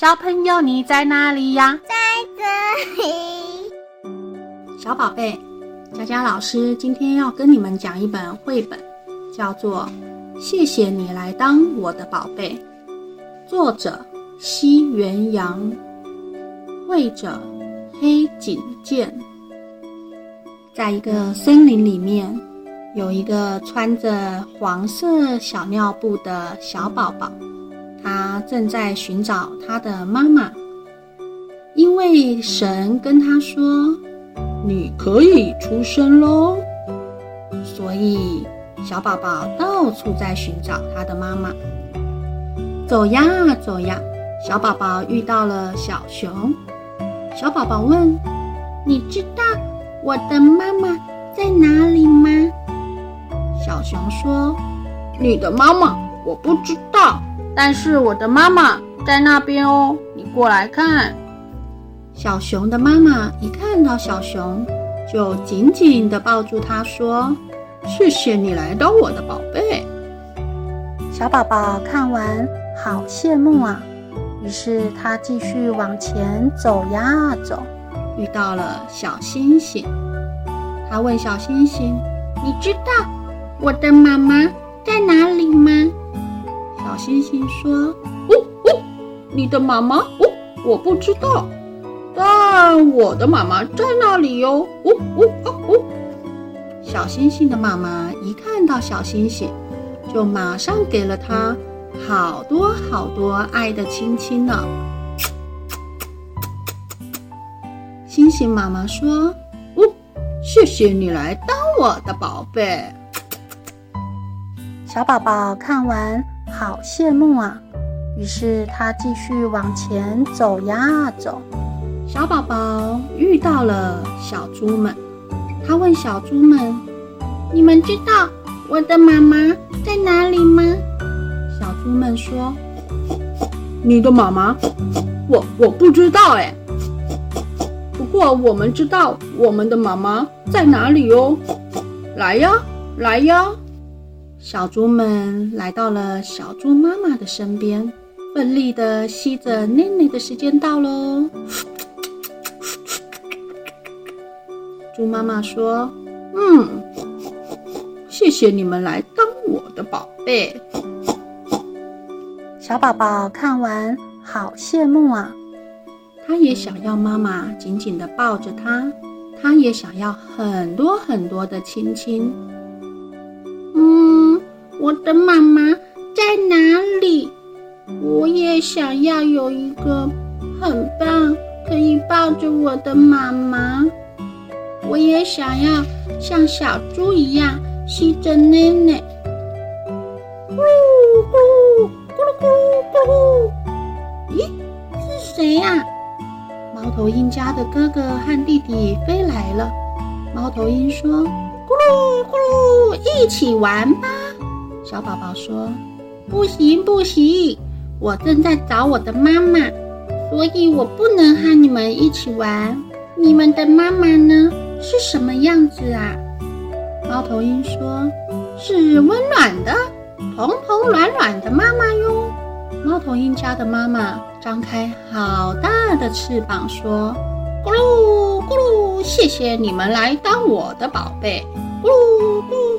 小朋友，你在哪里呀？在这里。小宝贝，佳佳老师今天要跟你们讲一本绘本，叫做《谢谢你来当我的宝贝》，作者西元阳，绘者黑井健。在一个森林里面，有一个穿着黄色小尿布的小宝宝。他正在寻找他的妈妈，因为神跟他说：“你可以出生喽。”所以小宝宝到处在寻找他的妈妈。走呀走呀，小宝宝遇到了小熊。小宝宝问：“你知道我的妈妈在哪里吗？”小熊说：“你的妈妈我不知道。”但是我的妈妈在那边哦，你过来看。小熊的妈妈一看到小熊，就紧紧地抱住它，说：“谢谢你来当我的宝贝。”小宝宝看完，好羡慕啊！于是他继续往前走呀走，遇到了小星星。他问小星星：“你知道我的妈妈在哪里吗？”小星星说：“哦哦，你的妈妈哦，我不知道，但我的妈妈在那里哟。哦哦哦哦！”小星星的妈妈一看到小星星，就马上给了他好多好多爱的亲亲呢。星星妈妈说：“哦，谢谢你来当我的宝贝。”小宝宝看完。好羡慕啊！于是他继续往前走呀走。小宝宝遇到了小猪们，他问小猪们：“你们知道我的妈妈在哪里吗？”小猪们说：“ 你的妈妈，我我不知道哎。不过我们知道我们的妈妈在哪里哦。来呀，来呀！”小猪们来到了小猪妈妈的身边，奋力的吸着奶奶的时间到喽。猪妈妈说：“嗯，谢谢你们来当我的宝贝。”小宝宝看完，好羡慕啊！他也想要妈妈紧紧的抱着他，他也想要很多很多的亲亲。我的妈妈在哪里？我也想要有一个很棒可以抱着我的妈妈。我也想要像小猪一样吸着奶奶。咕噜咕噜咕噜咕噜咕噜。咦，是谁呀？猫头鹰家的哥哥和弟弟飞来了。猫头鹰说：“咕噜咕噜，一起玩吧。”小宝宝说：“不行不行，我正在找我的妈妈，所以我不能和你们一起玩。你们的妈妈呢？是什么样子啊？”猫头鹰说：“是温暖的，蓬蓬软软的妈妈哟。”猫头鹰家的妈妈张开好大的翅膀说：“咕噜咕噜，谢谢你们来当我的宝贝。”咕噜咕噜。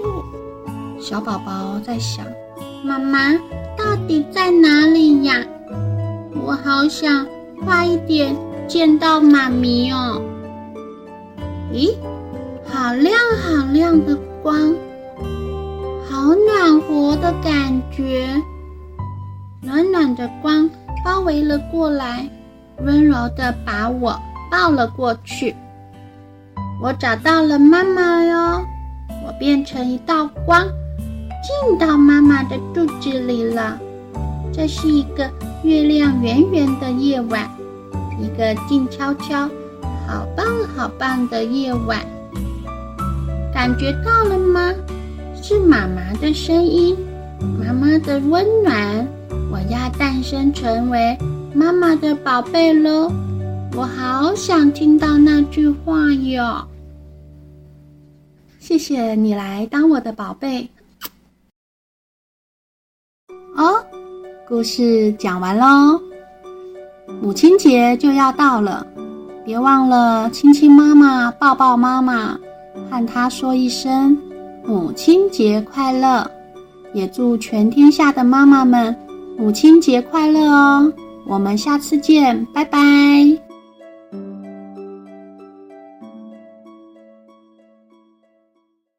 小宝宝在想：“妈妈到底在哪里呀？我好想快一点见到妈咪哦。”咦，好亮好亮的光，好暖和的感觉，暖暖的光包围了过来，温柔地把我抱了过去。我找到了妈妈哟，我变成一道光。进到妈妈的肚子里了。这是一个月亮圆圆的夜晚，一个静悄悄、好棒好棒的夜晚。感觉到了吗？是妈妈的声音，妈妈的温暖。我要诞生成为妈妈的宝贝喽！我好想听到那句话哟。谢谢你来当我的宝贝。故事讲完喽。母亲节就要到了，别忘了亲亲妈妈，抱抱妈妈，和她说一声母亲节快乐。也祝全天下的妈妈们母亲节快乐哦！我们下次见，拜拜。